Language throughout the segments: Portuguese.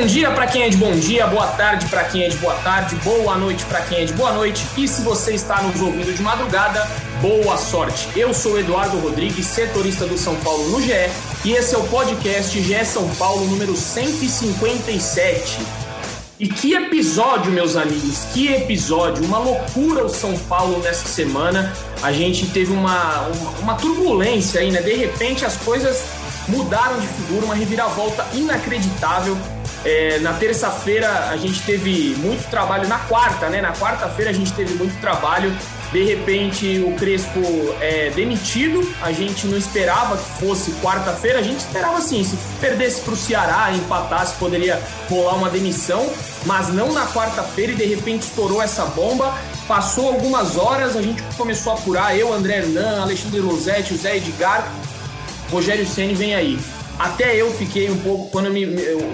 Bom dia para quem é de bom dia, boa tarde para quem é de boa tarde, boa noite para quem é de boa noite e se você está nos ouvindo de madrugada, boa sorte. Eu sou Eduardo Rodrigues, setorista do São Paulo no GE e esse é o podcast GE São Paulo número 157. E que episódio, meus amigos, que episódio, uma loucura o São Paulo nessa semana. A gente teve uma, uma, uma turbulência aí, né? De repente as coisas mudaram de figura, uma reviravolta inacreditável. É, na terça-feira a gente teve muito trabalho, na quarta, né? Na quarta-feira a gente teve muito trabalho. De repente o Crespo é demitido, a gente não esperava que fosse quarta-feira, a gente esperava assim, se perdesse para o Ceará, empatasse, poderia rolar uma demissão, mas não na quarta-feira e de repente estourou essa bomba. Passou algumas horas, a gente começou a apurar, eu, André Hernan, Alexandre Rosetti, o Zé Edgar, Rogério Ceni vem aí. Até eu fiquei um pouco, quando me,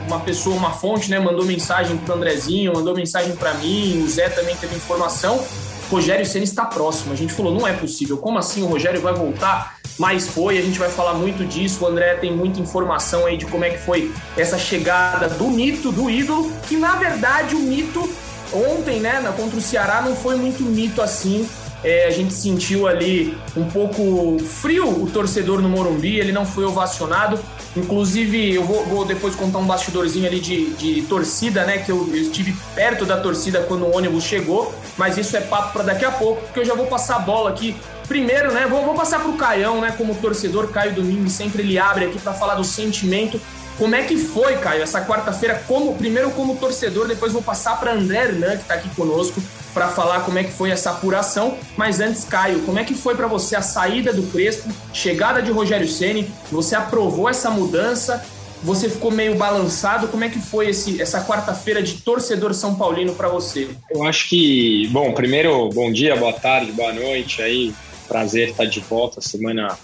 uma pessoa, uma fonte, né, mandou mensagem para o Andrezinho, mandou mensagem para mim, o Zé também teve informação. Rogério Ceni está próximo. A gente falou, não é possível. Como assim o Rogério vai voltar? Mas foi, a gente vai falar muito disso. O André tem muita informação aí de como é que foi essa chegada do mito, do ídolo, que na verdade o mito ontem, né, contra o Ceará, não foi muito mito assim é, a gente sentiu ali um pouco frio o torcedor no Morumbi, ele não foi ovacionado. Inclusive, eu vou, vou depois contar um bastidorzinho ali de, de torcida, né? Que eu, eu, estive perto da torcida quando o ônibus chegou, mas isso é papo para daqui a pouco, porque eu já vou passar a bola aqui. Primeiro, né? Vou, vou passar para o Caião, né? Como torcedor, Caio Domingues sempre ele abre aqui para falar do sentimento como é que foi, Caio, essa quarta-feira? Como primeiro como torcedor, depois vou passar para André Hernan, que está aqui conosco, para falar como é que foi essa apuração. Mas antes, Caio, como é que foi para você a saída do Crespo, chegada de Rogério Ceni? Você aprovou essa mudança? Você ficou meio balançado? Como é que foi esse, essa quarta-feira de torcedor são paulino para você? Eu acho que, bom, primeiro, bom dia, boa tarde, boa noite. Aí, prazer estar de volta, semana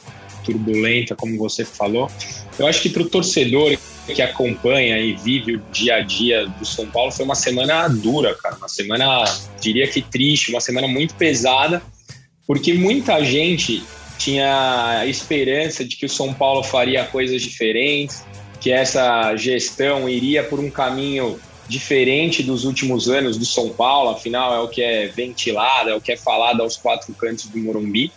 turbulenta, como você falou. Eu acho que para o torcedor que acompanha e vive o dia a dia do São Paulo foi uma semana dura, cara. Uma semana, diria que triste, uma semana muito pesada, porque muita gente tinha esperança de que o São Paulo faria coisas diferentes, que essa gestão iria por um caminho diferente dos últimos anos do São Paulo, afinal é o que é ventilado, é o que é falado aos quatro cantos do Morumbi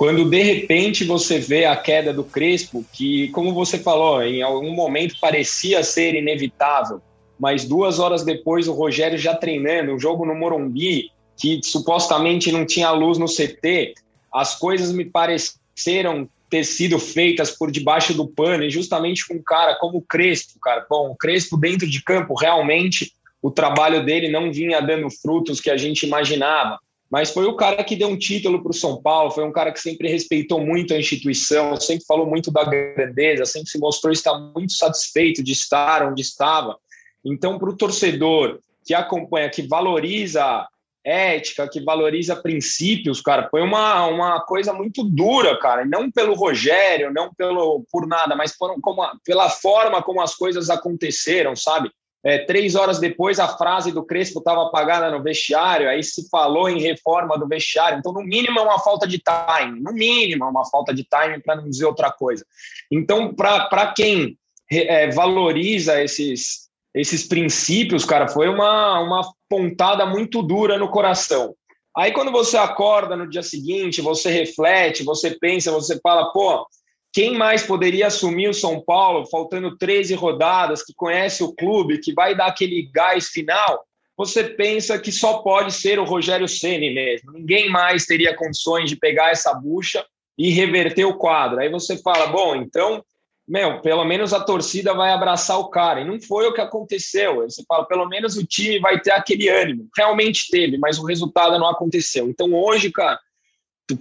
quando de repente você vê a queda do Crespo, que, como você falou, em algum momento parecia ser inevitável, mas duas horas depois o Rogério já treinando, um jogo no Morumbi, que supostamente não tinha luz no CT, as coisas me pareceram ter sido feitas por debaixo do pano, e justamente com um cara como o Crespo, cara. Bom, o Crespo dentro de campo, realmente o trabalho dele não vinha dando frutos que a gente imaginava mas foi o cara que deu um título para o São Paulo, foi um cara que sempre respeitou muito a instituição, sempre falou muito da grandeza, sempre se mostrou estar muito satisfeito de estar onde estava. Então, para o torcedor que acompanha, que valoriza ética, que valoriza princípios, cara, foi uma, uma coisa muito dura, cara. Não pelo Rogério, não pelo por nada, mas por, como, pela forma como as coisas aconteceram, sabe? É, três horas depois, a frase do Crespo estava apagada no vestiário, aí se falou em reforma do vestiário. Então, no mínimo, é uma falta de time. No mínimo, é uma falta de time, para não dizer outra coisa. Então, para quem é, valoriza esses, esses princípios, cara, foi uma, uma pontada muito dura no coração. Aí, quando você acorda no dia seguinte, você reflete, você pensa, você fala, pô, quem mais poderia assumir o São Paulo, faltando 13 rodadas, que conhece o clube, que vai dar aquele gás final? Você pensa que só pode ser o Rogério Ceni mesmo. Ninguém mais teria condições de pegar essa bucha e reverter o quadro. Aí você fala, bom, então, meu, pelo menos a torcida vai abraçar o cara. E não foi o que aconteceu. Aí você fala, pelo menos o time vai ter aquele ânimo. Realmente teve, mas o resultado não aconteceu. Então hoje, cara,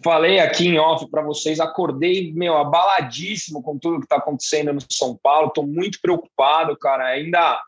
falei aqui em off para vocês, acordei, meu, abaladíssimo com tudo que está acontecendo no São Paulo, estou muito preocupado, cara, ainda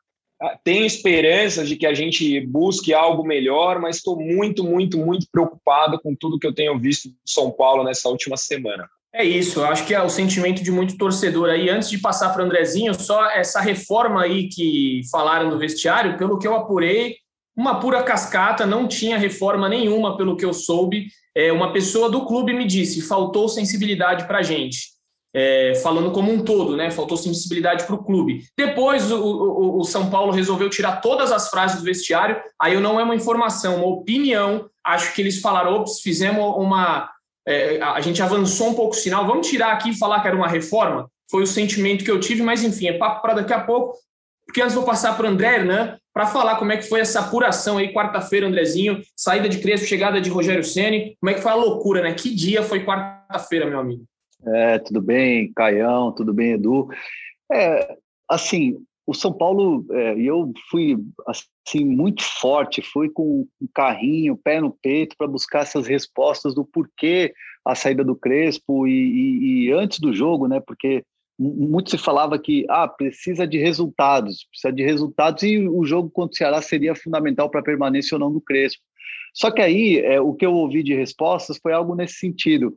ah, tenho esperanças de que a gente busque algo melhor, mas estou muito, muito, muito preocupado com tudo que eu tenho visto do São Paulo nessa última semana. É isso, eu acho que é o sentimento de muito torcedor aí. Antes de passar para o Andrezinho, só essa reforma aí que falaram no vestiário, pelo que eu apurei, uma pura cascata, não tinha reforma nenhuma, pelo que eu soube. É, uma pessoa do clube me disse: faltou sensibilidade para a gente. é, falando como um todo, né? Faltou sensibilidade para o clube. Depois o, o, o, São Paulo resolveu tirar todas as frases do vestiário. Aí não é uma informação, uma opinião. Acho que eles falaram: ops, fizemos uma. É, a gente avançou um pouco o sinal, vamos tirar aqui e falar que era uma reforma. Foi o sentimento que eu tive, mas enfim, é papo para daqui a pouco. Porque antes vou passar para o André Hernan para falar como é que foi essa apuração aí, quarta-feira, Andrezinho, saída de Crespo, chegada de Rogério Ceni, como é que foi a loucura, né? Que dia foi quarta-feira, meu amigo? É, tudo bem, Caião, tudo bem, Edu. É, assim, o São Paulo, é, eu fui assim muito forte, fui com um carrinho, pé no peito para buscar essas respostas do porquê a saída do Crespo e, e, e, antes do jogo, né? Porque muito se falava que ah, precisa de resultados, precisa de resultados e o jogo contra o Ceará seria fundamental para a permanência ou não do Crespo. Só que aí é, o que eu ouvi de respostas foi algo nesse sentido.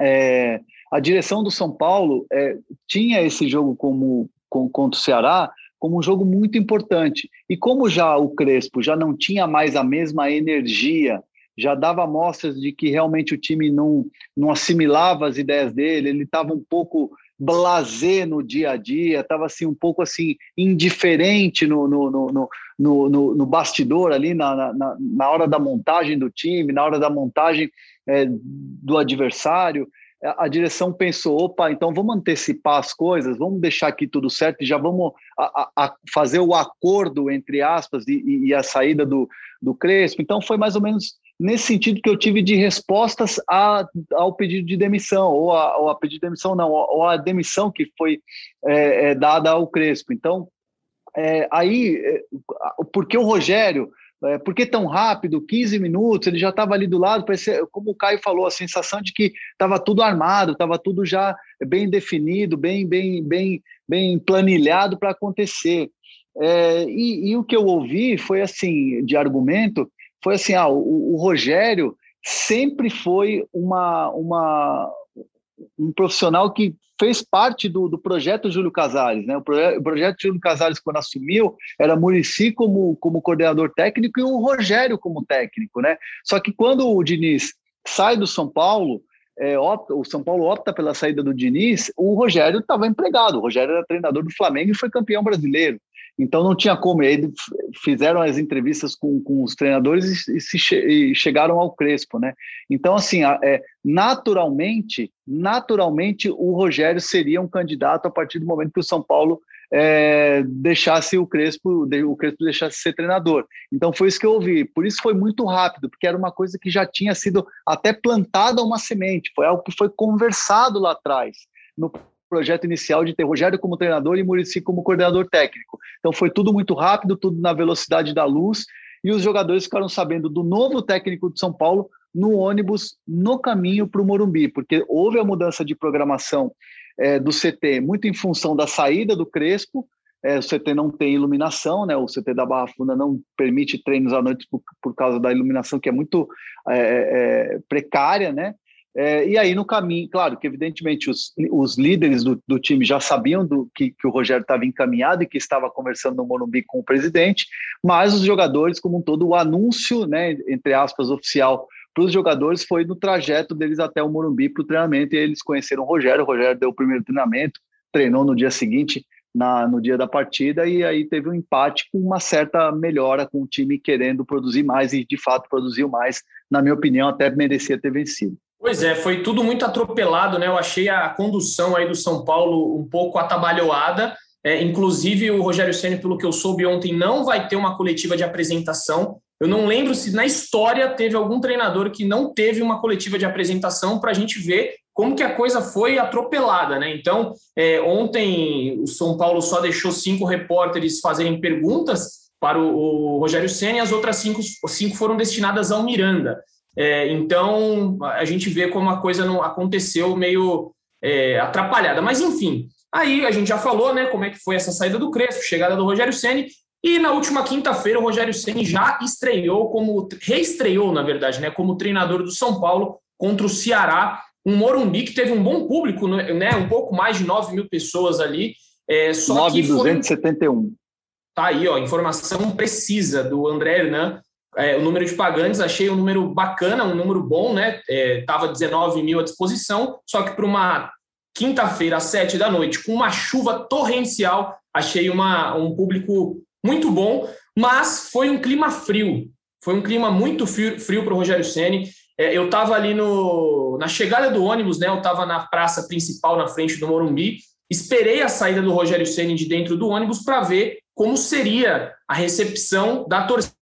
É, a direção do São Paulo é, tinha esse jogo como com, contra o Ceará como um jogo muito importante. E como já o Crespo já não tinha mais a mesma energia, já dava mostras de que realmente o time não, não assimilava as ideias dele, ele estava um pouco blasé no dia a dia, estava assim um pouco assim indiferente no, no, no, no, no, no bastidor ali na, na, na, hora da montagem do time, na hora da montagem é, do adversário a direção pensou, opa, então vamos antecipar as coisas, vamos deixar aqui tudo certo e já vamos a, a fazer o acordo, entre aspas, e, e, a saída do, do Crespo. Então foi mais ou menos nesse sentido que eu tive de respostas a, ao pedido de demissão, ou a, ou a pedido de demissão não, ou a demissão que foi é, é, dada ao Crespo. Então, é, aí, é, porque o Rogério é, por que tão rápido? 15 minutos, ele já estava ali do lado, parecia, como o Caio falou, a sensação de que estava tudo armado, estava tudo já bem definido, bem, bem, bem, bem planilhado para acontecer. É, e, e, o que eu ouvi foi assim, de argumento, foi assim, ah, o, o Rogério sempre foi uma, uma, um profissional que fez parte do, do projeto Júlio Casares. Né? O, proje o projeto Júlio Casares, quando assumiu, era Murici como, como coordenador técnico e o Rogério como técnico. Né? Só que quando o Diniz sai do São Paulo, é, opta, o São Paulo opta pela saída do Diniz, o Rogério estava empregado. O Rogério era treinador do Flamengo e foi campeão brasileiro. Então não tinha como. Eles fizeram as entrevistas com, com os treinadores e, se che e chegaram ao Crespo, né? Então assim, é, naturalmente, naturalmente o Rogério seria um candidato a partir do momento que o São Paulo é, deixasse o Crespo, o Crespo deixasse ser treinador. Então foi isso que eu ouvi. Por isso foi muito rápido, porque era uma coisa que já tinha sido até plantada uma semente. Foi algo que foi conversado lá atrás no projeto inicial de ter Rogério como treinador e Murici como coordenador técnico. Então foi tudo muito rápido, tudo na velocidade da luz, e os jogadores ficaram sabendo do novo técnico de São Paulo no ônibus no caminho para o Morumbi, porque houve a mudança de programação é, do CT muito em função da saída do Crespo. É, o CT não tem iluminação, né? O CT da Barra Funda não permite treinos à noite por, por causa da iluminação que é muito é, é precária, né? É, e aí, no caminho, claro que, evidentemente, os, os líderes do, do time já sabiam do, que, que o Rogério estava encaminhado e que estava conversando no Morumbi com o presidente, mas os jogadores, como um todo, o anúncio, né, entre aspas, oficial para os jogadores foi no trajeto deles até o Morumbi para o treinamento, e eles conheceram o Rogério. O Rogério deu o primeiro treinamento, treinou no dia seguinte, na, no dia da partida, e aí teve um empate com uma certa melhora, com o time querendo produzir mais, e de fato produziu mais. Na minha opinião, até merecia ter vencido. Pois é, foi tudo muito atropelado, né? Eu achei a condução aí do São Paulo um pouco atabalhoada. É, inclusive, o Rogério Senna, pelo que eu soube ontem, não vai ter uma coletiva de apresentação. Eu não lembro se na história teve algum treinador que não teve uma coletiva de apresentação para a gente ver como que a coisa foi atropelada, né? Então, é, ontem o São Paulo só deixou cinco repórteres fazerem perguntas para o, o Rogério Senna e as outras cinco, cinco foram destinadas ao Miranda. É, então, a gente vê como a coisa não aconteceu meio é, atrapalhada. Mas, enfim, aí a gente já falou né, como é que foi essa saída do Crespo, chegada do Rogério Ceni e na última quinta-feira o Rogério Ceni já estreou como reestreou, na verdade, né, como treinador do São Paulo contra o Ceará, um Morumbi que teve um bom público, né, um pouco mais de 9 mil pessoas ali. É, só 9,271. Foi... Tá aí, ó, informação precisa do André Hernan é, o número de pagantes, achei um número bacana, um número bom, né? Estava é, 19 mil à disposição, só que para uma quinta-feira, às sete da noite, com uma chuva torrencial. Achei uma, um público muito bom, mas foi um clima frio. Foi um clima muito frio para o Rogério Ceni. É, eu estava ali no, na chegada do ônibus, né? Eu estava na praça principal, na frente do Morumbi. Esperei a saída do Rogério Ceni de dentro do ônibus para ver como seria a recepção da torcida.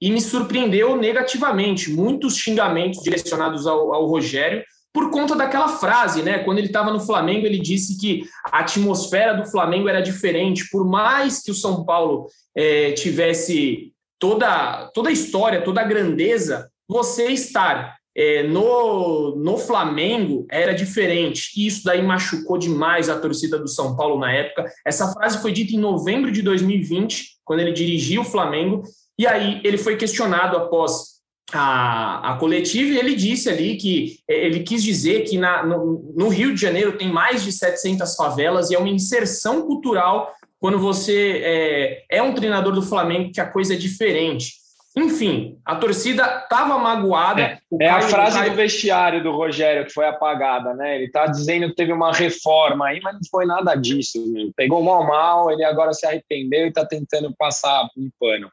E me surpreendeu negativamente. Muitos xingamentos direcionados ao, ao Rogério por conta daquela frase, né? Quando ele estava no Flamengo, ele disse que a atmosfera do Flamengo era diferente, por mais que o São Paulo é, tivesse toda, toda a história, toda a grandeza, você estar é, no, no Flamengo era diferente. E isso daí machucou demais a torcida do São Paulo na época. Essa frase foi dita em novembro de 2020, quando ele dirigia o Flamengo, e aí ele foi questionado após a, a coletiva e ele disse ali que é, ele quis dizer que na, no, no, Rio de Janeiro tem mais de 700 favelas e é uma inserção cultural quando você é, é um treinador do Flamengo que a coisa é diferente. Enfim, a torcida estava magoada. É, é Caio, a frase Caio... do vestiário do Rogério que foi apagada, né? Ele está dizendo que teve uma reforma aí, mas não foi nada disso. Pegou mal mal, ele agora se arrependeu e está tentando passar um pano.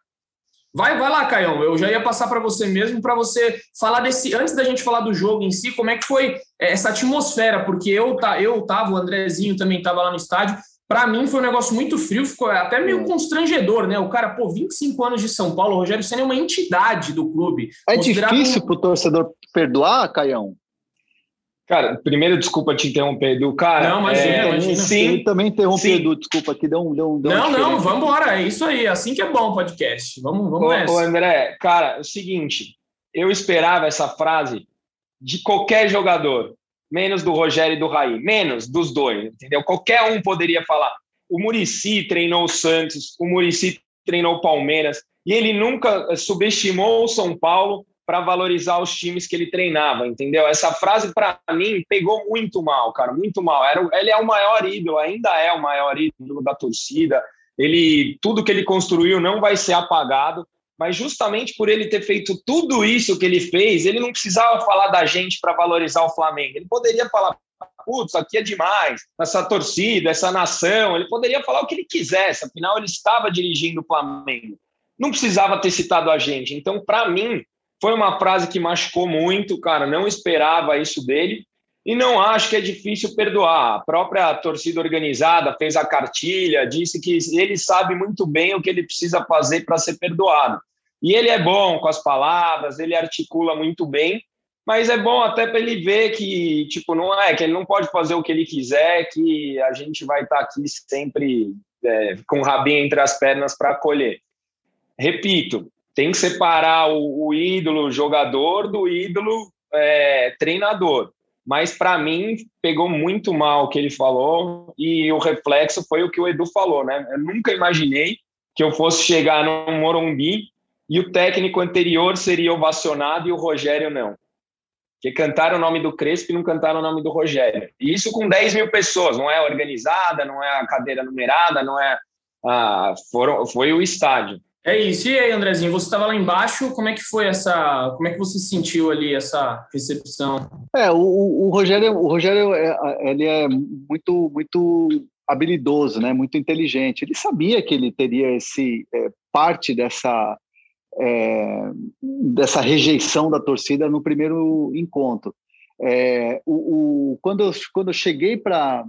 Vai, vai lá, Caião. Eu já ia passar para você mesmo, para você falar desse. Antes da gente falar do jogo em si, como é que foi é, essa atmosfera? Porque eu, tá, eu tava, o Andrezinho também estava lá no estádio. Para mim foi um negócio muito frio, ficou até meio constrangedor, né? O cara, pô, 25 anos de São Paulo, o Rogério Senna é uma entidade do clube. É difícil para o torcedor perdoar, Caião? Cara, primeiro, desculpa te interromper, Edu. Cara, não, imagina, é, imagina. Sim, Ele também interrompeu, Edu, desculpa, aqui deu um. Deu um deu não, não, vamos embora, é isso aí, assim que é bom o podcast. Vamos, vamos ô, nessa. Ô, André, cara, é o seguinte, eu esperava essa frase de qualquer jogador, menos do Rogério e do Raí, menos dos dois, entendeu? Qualquer um poderia falar. O Murici treinou o Santos, o Murici treinou o Palmeiras, e ele nunca subestimou o São Paulo para valorizar os times que ele treinava, entendeu? Essa frase, para mim, pegou muito mal, cara, muito mal. Era, ele é o maior ídolo, ainda é o maior ídolo da torcida. Ele, tudo que ele construiu não vai ser apagado, mas justamente por ele ter feito tudo isso que ele fez, ele não precisava falar da gente para valorizar o Flamengo. Ele poderia falar, putz, aqui é demais, essa torcida, essa nação. Ele poderia falar o que ele quisesse, afinal, ele estava dirigindo o Flamengo. Não precisava ter citado a gente. Então, para mim, foi uma frase que machucou muito, cara. Não esperava isso dele. E não acho que é difícil perdoar. A própria torcida organizada fez a cartilha, disse que ele sabe muito bem o que ele precisa fazer para ser perdoado. E ele é bom com as palavras, ele articula muito bem, mas é bom até para ele ver que, tipo, não é que ele não pode fazer o que ele quiser, que a gente vai estar tá aqui sempre é, com o rabinho entre as pernas para acolher. Repito, tem que separar o, o ídolo jogador do ídolo é, treinador. Mas para mim pegou muito mal o que ele falou e o reflexo foi o que o Edu falou, né? Eu nunca imaginei que eu fosse chegar no Morumbi e o técnico anterior seria ovacionado e o Rogério não. Que cantaram o nome do Crespo e não cantaram o nome do Rogério. E isso com 10 mil pessoas, não é organizada, não é a cadeira numerada, não é. Foram, foi o estádio. É isso. E aí, Andrezinho, você estava lá embaixo, como é que foi essa. Como é que você sentiu ali essa recepção? É, o, o Rogério, o Rogério é, ele é muito, muito habilidoso, né? Muito inteligente. Ele sabia que ele teria esse é, parte dessa é, dessa rejeição da torcida no primeiro encontro. É, o, o, quando, eu, quando eu cheguei para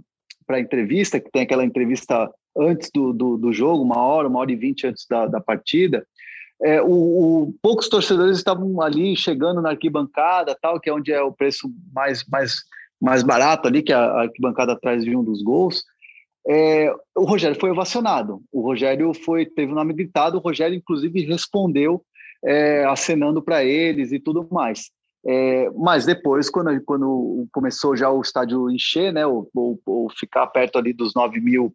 a entrevista, que tem aquela entrevista antes do, do, do, jogo, uma hora, uma hora e vinte antes da, da partida, é, o, o, poucos torcedores estavam ali chegando na arquibancada, tal, que é onde é o preço mais, mais, mais barato ali, que é a arquibancada atrás de um dos gols. É, o Rogério foi ovacionado. O Rogério foi teve o nome gritado. O Rogério inclusive respondeu é, acenando para eles e tudo mais. É, mas depois, quando, quando começou já o estádio encher, né, ou, ou, ou ficar perto ali dos 9 mil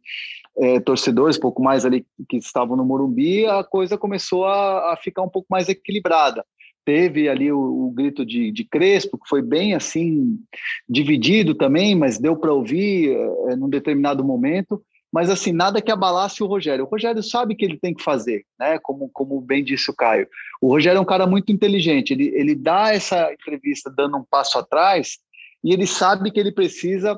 é, torcedores, pouco mais ali que estavam no Morumbi, a coisa começou a, a ficar um pouco mais equilibrada. Teve ali o, o grito de, de, Crespo, que foi bem assim, dividido também, mas deu para ouvir é, num determinado momento. Mas assim, nada que abalasse o Rogério. O Rogério sabe que ele tem que fazer, né? Como, como bem disse o Caio. O Rogério é um cara muito inteligente. Ele, ele dá essa entrevista dando um passo atrás e ele sabe que ele precisa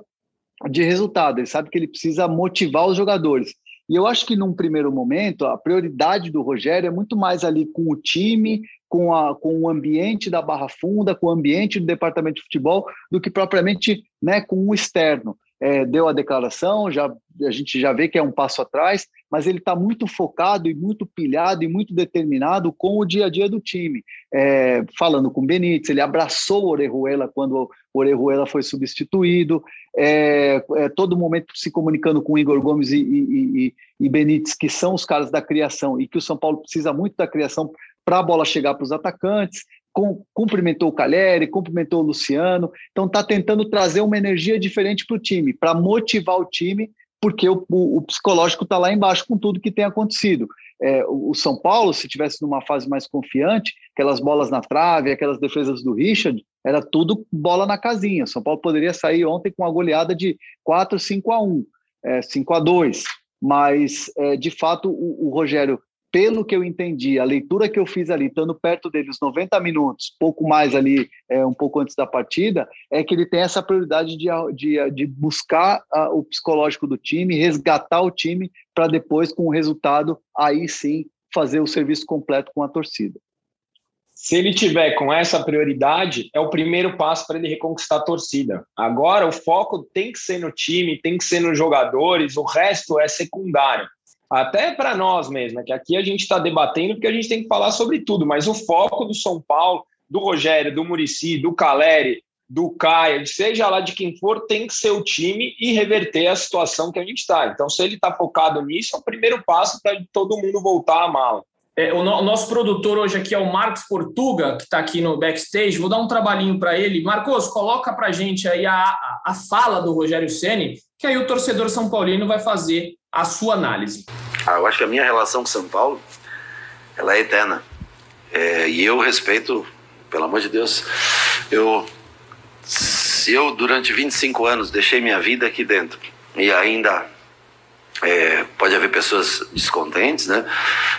de resultado, ele sabe que ele precisa motivar os jogadores. E eu acho que num primeiro momento, a prioridade do Rogério é muito mais ali com o time, com, a, com o ambiente da Barra Funda, com o ambiente do departamento de futebol, do que propriamente né, com o externo é, deu a declaração, já, a gente já vê que é um passo atrás, mas ele está muito focado e muito pilhado e muito determinado com o dia a dia do time. É, falando com o Benítez, ele abraçou o Orejuela quando o Orejuela foi substituído, é, é, todo momento se comunicando com Igor Gomes e, e, e, e Benítez, que são os caras da criação e que o São Paulo precisa muito da criação para a bola chegar para os atacantes cumprimentou o Caleri, cumprimentou o Luciano, então está tentando trazer uma energia diferente para o time, para motivar o time, porque o, o, o psicológico está lá embaixo com tudo que tem acontecido. É, o, São Paulo, se tivesse numa fase mais confiante, aquelas bolas na trave, aquelas defesas do Richard, era tudo bola na casinha. São Paulo poderia sair ontem com uma goleada de 4, 5 a 1, é, 5 a 2, mas é, de fato o, o Rogério pelo que eu entendi, a leitura que eu fiz ali, estando perto dele os 90 minutos, pouco mais ali, é, um pouco antes da partida, é que ele tem essa prioridade de, de, de buscar a, o psicológico do time, resgatar o time, para depois, com o resultado, aí sim fazer o serviço completo com a torcida. Se ele tiver com essa prioridade, é o primeiro passo para ele reconquistar a torcida. Agora, o foco tem que ser no time, tem que ser nos jogadores, o resto é secundário até para nós mesmo, é que aqui a gente está debatendo porque a gente tem que falar sobre tudo, mas o foco do São Paulo, do Rogério, do Murici, do Caleri, do Caio, seja lá de quem for, tem que ser o time e reverter a situação que a gente está. Então, se ele está focado nisso, é o primeiro passo para todo mundo voltar à mala. É, o, no, o, nosso produtor hoje aqui é o Marcos Portuga, que está aqui no backstage. Vou dar um trabalhinho para ele. Marcos, coloca para a gente aí a, a, a fala do Rogério Ceni, que aí o torcedor São Paulino vai fazer a sua análise. Ah, eu acho que a minha relação com São Paulo ela é eterna. É, e eu respeito, pelo amor de Deus, eu, eu durante 25 anos deixei minha vida aqui dentro e ainda é, pode haver pessoas descontentes, né?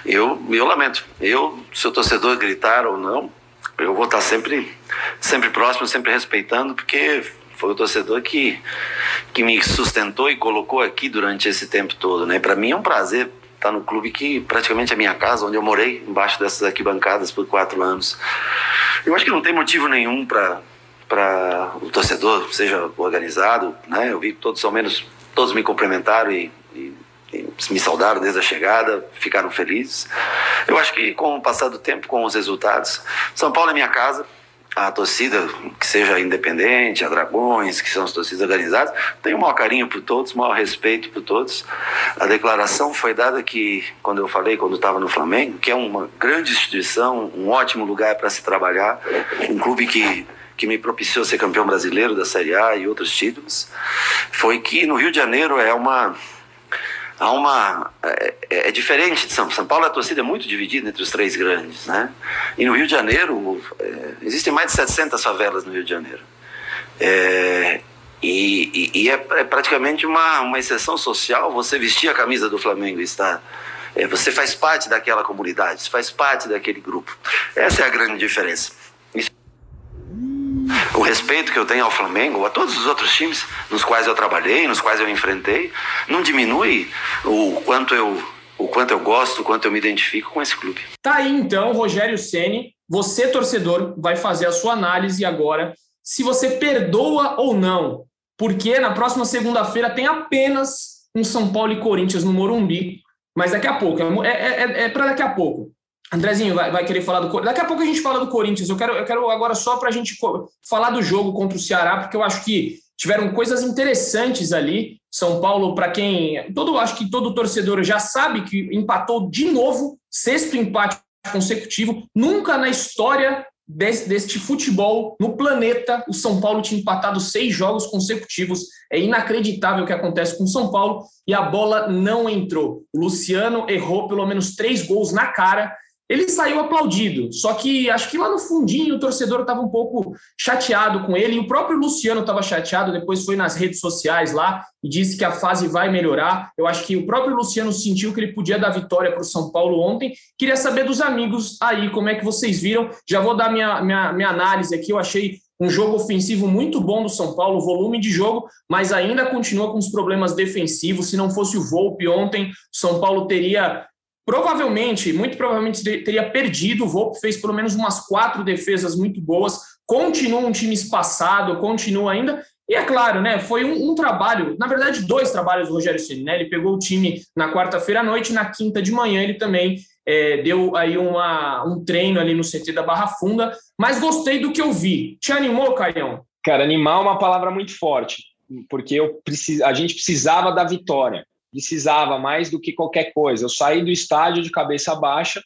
Eu, eu lamento. Eu, se o torcedor gritar ou não, eu vou estar sempre, sempre próximo, sempre respeitando, porque foi o torcedor que, que me sustentou e colocou aqui durante esse tempo todo, né? Para mim é um prazer estar no clube que praticamente é minha casa, onde eu morei, embaixo dessas arquibancadas por quatro anos. Eu acho que não tem motivo nenhum para para o torcedor seja organizado, né? Eu vi todos ao menos todos me cumprimentaram e, e, e, me saudaram desde a chegada, ficaram felizes. Eu acho que com o passar do tempo, com os resultados, São Paulo é minha casa, a torcida, que seja independente, a Dragões, que são as torcidas organizadas, tem o maior carinho por todos, o maior respeito por todos. A declaração foi dada que, quando eu falei, quando estava no Flamengo, que é uma grande instituição, um ótimo lugar para se trabalhar, um clube que que me propiciou ser campeão brasileiro da Série A e outros títulos, foi que no Rio de Janeiro é uma há uma é, é, diferente de São, São Paulo a torcida é muito dividida entre os três grandes né? E no Rio de Janeiro é, existem mais de 700 favelas no Rio de Janeiro. É, e, e, e é, é, praticamente uma, uma exceção social você vestir a camisa do Flamengo e estar é, você faz parte daquela comunidade faz parte daquele grupo. Essa é a grande diferença o respeito que eu tenho ao Flamengo, a todos os outros times nos quais eu trabalhei, nos quais eu enfrentei, não diminui o quanto eu, o quanto eu gosto, o quanto eu me identifico com esse clube. Tá aí então, Rogério Ceni, você torcedor vai fazer a sua análise agora se você perdoa ou não, porque na próxima segunda-feira tem apenas um São Paulo e Corinthians no Morumbi, mas daqui a pouco, é, é, é, é para daqui a pouco. Andrezinho vai, vai querer falar do Corinthians. Daqui a pouco a gente fala do Corinthians. Eu quero, eu quero agora só para a gente falar do jogo contra o Ceará, porque eu acho que tiveram coisas interessantes ali. São Paulo, para quem. Todo, acho que todo torcedor já sabe que empatou de novo, sexto empate consecutivo. Nunca na história desse, deste futebol no planeta o São Paulo tinha empatado seis jogos consecutivos. É inacreditável o que acontece com o São Paulo e a bola não entrou. O Luciano errou pelo menos três gols na cara ele saiu aplaudido, só que acho que lá no fundinho o torcedor estava um pouco chateado com ele, e o próprio Luciano estava chateado, depois foi nas redes sociais lá e disse que a fase vai melhorar. Eu acho que o próprio Luciano sentiu que ele podia dar vitória para o São Paulo ontem. Queria saber dos amigos aí, como é que vocês viram. Já vou dar minha, minha, minha análise aqui, eu achei um jogo ofensivo muito bom do São Paulo, volume de jogo, mas ainda continua com os problemas defensivos. Se não fosse o Volpe ontem, São Paulo teria provavelmente, muito provavelmente teria perdido. O Volpe fez pelo menos umas quatro defesas muito boas. Continua um time espaçado, continua ainda. E é claro, né? Foi um, um trabalho, na verdade, dois trabalhos do Rogério Ceni, né? Ele pegou o time na quarta-feira à noite, na quinta de manhã ele também é, deu aí uma, um treino ali no CT da Barra Funda. Mas gostei do que eu vi. Te animou, Caião? Cara, animar é uma palavra muito forte, porque eu precis... a gente precisava da vitória precisava mais do que qualquer coisa. Eu saí do estádio de cabeça baixa,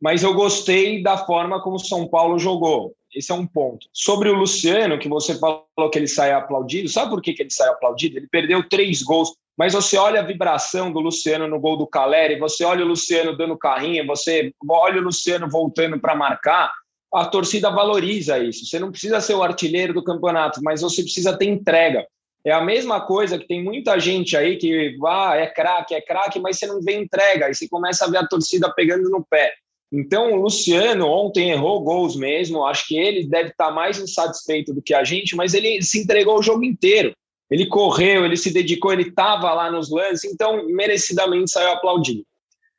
mas eu gostei da forma como São Paulo jogou. Esse é um ponto. Sobre o Luciano, que você falou que ele saiu aplaudido, sabe por que, que ele saiu aplaudido? Ele perdeu três gols, mas você olha a vibração do Luciano no gol do Caleri, você olha o Luciano dando carrinho, você olha o Luciano voltando para marcar, a torcida valoriza isso. Você não precisa ser o artilheiro do campeonato, mas você precisa ter entrega. É a mesma coisa que tem muita gente aí que ah, é craque, é craque, mas você não vê entrega, aí você começa a ver a torcida pegando no pé. Então, o Luciano ontem errou gols mesmo, acho que ele deve estar mais insatisfeito do que a gente, mas ele se entregou o jogo inteiro. Ele correu, ele se dedicou, ele estava lá nos lances, então merecidamente saiu aplaudido.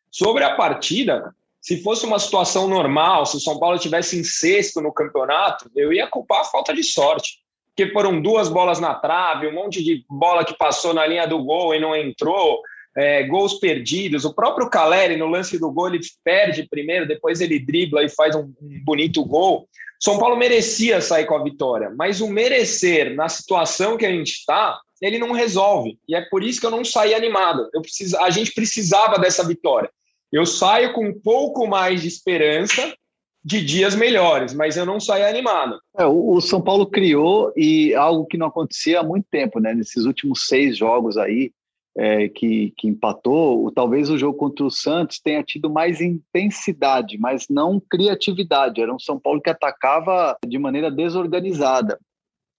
Sobre a partida, se fosse uma situação normal, se o São Paulo tivesse em sexto no campeonato, eu ia culpar a falta de sorte porque foram duas bolas na trave, um monte de bola que passou na linha do gol e não entrou, é, gols perdidos. O próprio Caleri, no lance do gol, ele perde primeiro, depois ele dribla e faz um, um bonito gol. São Paulo merecia sair com a vitória, mas o merecer na situação que a gente está, ele não resolve. E é por isso que eu não saí animado. Eu precis... A gente precisava dessa vitória. Eu saio com um pouco mais de esperança de dias melhores, mas eu não saí animado. É, o São Paulo criou e algo que não acontecia há muito tempo, né? Nesses últimos seis jogos aí é, que, que empatou, talvez o jogo contra o Santos tenha tido mais intensidade, mas não criatividade. Era um São Paulo que atacava de maneira desorganizada.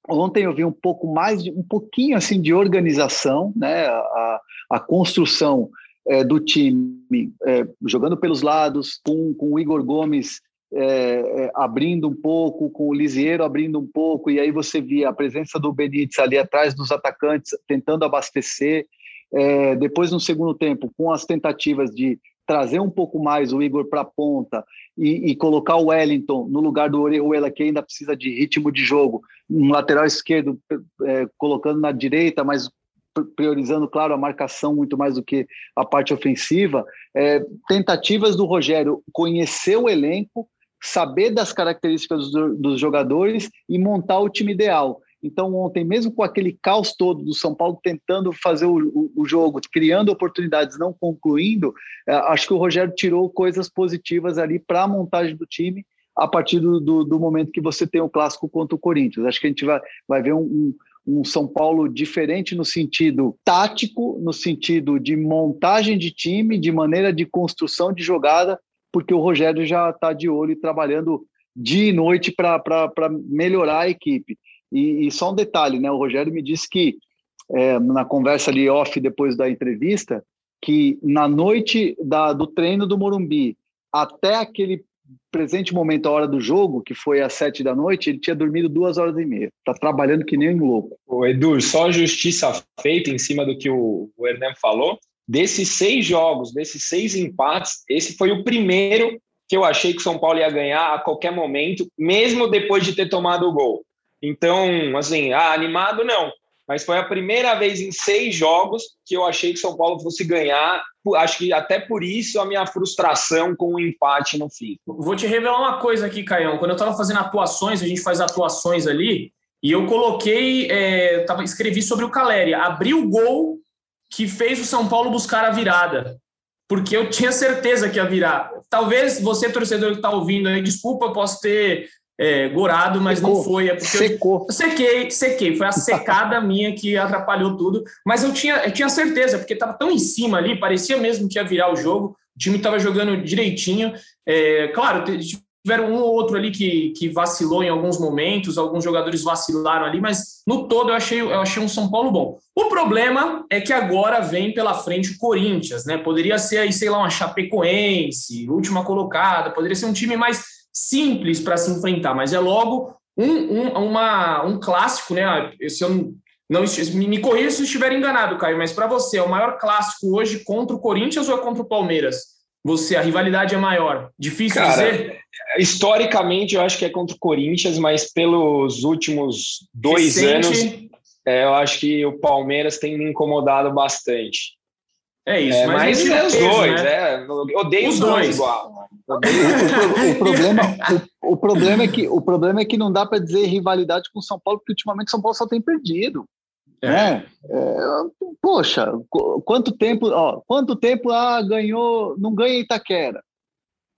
Ontem eu vi um pouco mais, um pouquinho assim de organização, né? A, a construção é, do time é, jogando pelos lados, com, com o Igor Gomes é, é, abrindo um pouco, com o Lisieiro abrindo um pouco, e aí você via a presença do Benítez ali atrás dos atacantes, tentando abastecer. É, depois, no segundo tempo, com as tentativas de trazer um pouco mais o Igor para a ponta e, e, colocar o Wellington no lugar do Orejuela, que ainda precisa de ritmo de jogo, um lateral esquerdo é, colocando na direita, mas priorizando, claro, a marcação muito mais do que a parte ofensiva. É, tentativas do Rogério conhecer o elenco, saber das características dos jogadores e montar o time ideal. Então, ontem, mesmo com aquele caos todo do São Paulo tentando fazer o, o, o jogo, criando oportunidades, não concluindo, é, acho que o Rogério tirou coisas positivas ali para a montagem do time a partir do, do, do, momento que você tem o clássico contra o Corinthians. Acho que a gente vai, vai ver um, um, um São Paulo diferente no sentido tático, no sentido de montagem de time, de maneira de construção de jogada, porque o Rogério já está de olho e trabalhando dia e noite para melhorar a equipe. E, e, só um detalhe, né? O Rogério me disse que é, na conversa ali off depois da entrevista, que na noite da, do treino do Morumbi até aquele presente momento, a hora do jogo, que foi às sete da noite, ele tinha dormido duas horas e meia. Tá trabalhando que nem um louco. O Edu, só justiça feita em cima do que o, o Hernan falou. Desses seis jogos, desses seis empates, esse foi o primeiro que eu achei que o São Paulo ia ganhar a qualquer momento, mesmo depois de ter tomado o gol. Então, assim, ah, animado não. Mas foi a primeira vez em seis jogos que eu achei que São Paulo fosse ganhar. Acho que até por isso a minha frustração com o empate no fim. Vou te revelar uma coisa aqui, Caião. Quando eu estava fazendo atuações, a gente faz atuações ali, e eu coloquei, é, tava, escrevi sobre o Caleri. Abri o gol que fez o São Paulo buscar a virada. Porque eu tinha certeza que ia virar. Talvez você, torcedor que está ouvindo aí, desculpa, posso ter é, gorado, mas secou. não foi. É porque Secou. Eu sequei, sequei. Foi a secada minha que atrapalhou tudo. Mas eu tinha, eu tinha certeza, porque estava tão em cima ali, parecia mesmo que ia virar o jogo. O time estava jogando direitinho. É, claro, tiveram um ou outro ali que, que vacilou em alguns momentos, alguns jogadores vacilaram ali, mas no todo eu achei, eu achei um São Paulo bom. O problema é que agora vem pela frente o Corinthians, né? Poderia ser aí, sei lá, uma Chapecoense, última colocada, poderia ser um time mais simples para se enfrentar, mas é logo um, um, uma, um clássico, né? Se eu não, me, me corrija se eu estiver enganado, Caio, mas para você, é o maior clássico hoje contra o Corinthians ou é contra o Palmeiras? Você, a rivalidade é maior? Difícil Cara, dizer? Historicamente, eu acho que é contra o Corinthians, mas pelos últimos dois Recente... anos, é, eu acho que o Palmeiras tem me incomodado bastante. É isso, é, mas, mas é os peso, dois, né? é, odeio os, os dois, dois igual. O, o, problema, o, o, problema é que, o problema é que não dá para dizer rivalidade com o São Paulo, porque ultimamente o São Paulo só tem perdido. É. Né? É, poxa, quanto tempo, ó, quanto tempo ah, ganhou, não ganha Itaquera?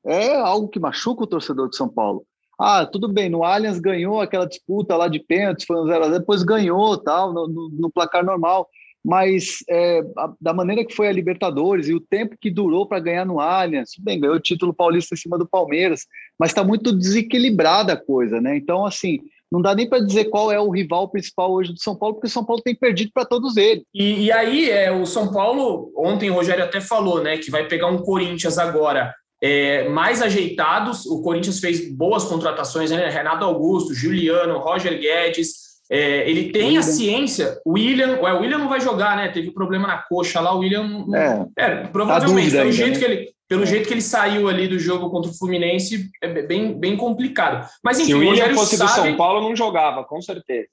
É algo que machuca o torcedor de São Paulo. Ah, tudo bem, no Allianz ganhou aquela disputa lá de pênaltis, foi um 0 a 0 depois ganhou tal, no, no, no placar normal. Mas é, a, da maneira que foi a Libertadores e o tempo que durou para ganhar no Allianz, bem, ganhou o título paulista em cima do Palmeiras, mas está muito desequilibrada a coisa, né? Então, assim, não dá nem para dizer qual é o rival principal hoje do São Paulo, porque o São Paulo tem perdido para todos eles. E, e, aí, é, o São Paulo, ontem o Rogério até falou, né, que vai pegar um Corinthians agora é, mais ajeitados. O Corinthians fez boas contratações, né? Renato Augusto, Juliano, Roger Guedes. É, ele tem William. a ciência. O William, o William não vai jogar, né? Teve problema na coxa lá. O William, é, é provavelmente pelo ainda, jeito né? que ele pelo jeito que ele saiu ali do jogo contra o Fluminense, é bem, bem complicado. Mas enfim, Se o William fosse sabe... do São Paulo, não jogava, com certeza.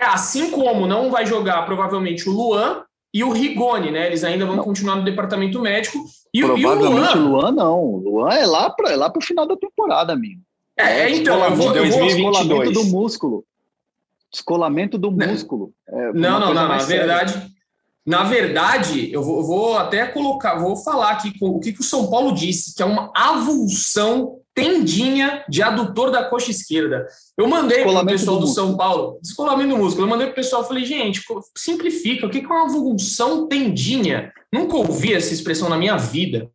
É, assim como não vai jogar provavelmente o Luan e o Rigoni, né? Eles ainda vão não. continuar no departamento médico. E, provavelmente e o, Luan... o Luan não. O Luan é lá para é lá o final da temporada, amigo. É, é então, eu vou, eu vou descolamento do músculo. Descolamento do músculo. É não, não, não. Na verdade, na verdade, eu vou, eu vou, até colocar, vou falar aqui o que, que o São Paulo disse, que é uma avulsão tendinha de adutor da coxa esquerda. Eu mandei para o pessoal do, do São Paulo, descolamento do músculo, eu mandei para o pessoal, falei, gente, simplifica, o que, que é uma avulsão tendinha? Nunca ouvi essa expressão na minha vida.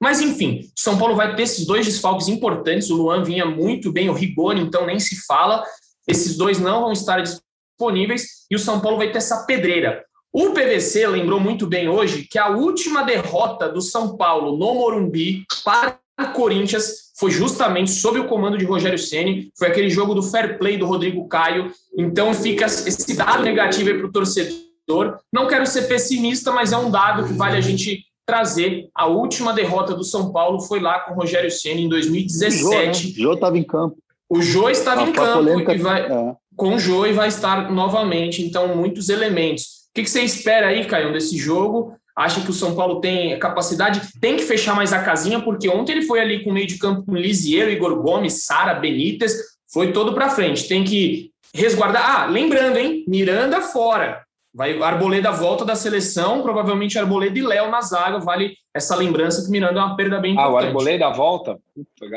Mas, enfim, São Paulo vai ter esses dois desfalques importantes, o Luan vinha muito bem, o Rigoni, então nem se fala, esses dois não vão estar disponíveis, e o São Paulo vai ter essa pedreira. O PVC lembrou muito bem hoje que a última derrota do São Paulo no Morumbi para o Corinthians foi justamente sob o comando de Rogério Ceni, foi aquele jogo do fair play do Rodrigo Caio. Então fica esse dado negativo aí para o torcedor. Não quero ser pessimista, mas é um dado que vale a gente trazer. A última derrota do São Paulo foi lá com o Rogério Ceni em 2017. O Jô estava né? em campo. O Jô estava em campo e vai, é. com o Jô e vai estar novamente. Então, muitos elementos que, que você espera aí, Caio, desse jogo? Acha que o São Paulo tem capacidade? Tem que fechar mais a casinha, porque ontem ele foi ali com o meio de campo com Lisieiro, Igor Gomes, Sara, Benítez, foi todo para frente. Tem que resguardar. Ah, lembrando, hein? Miranda fora. Vai Arboleda volta da seleção, provavelmente Arboleda e Léo na zaga. Vale essa lembrança que Miranda é uma perda bem importante. Ah, o Arboleda volta?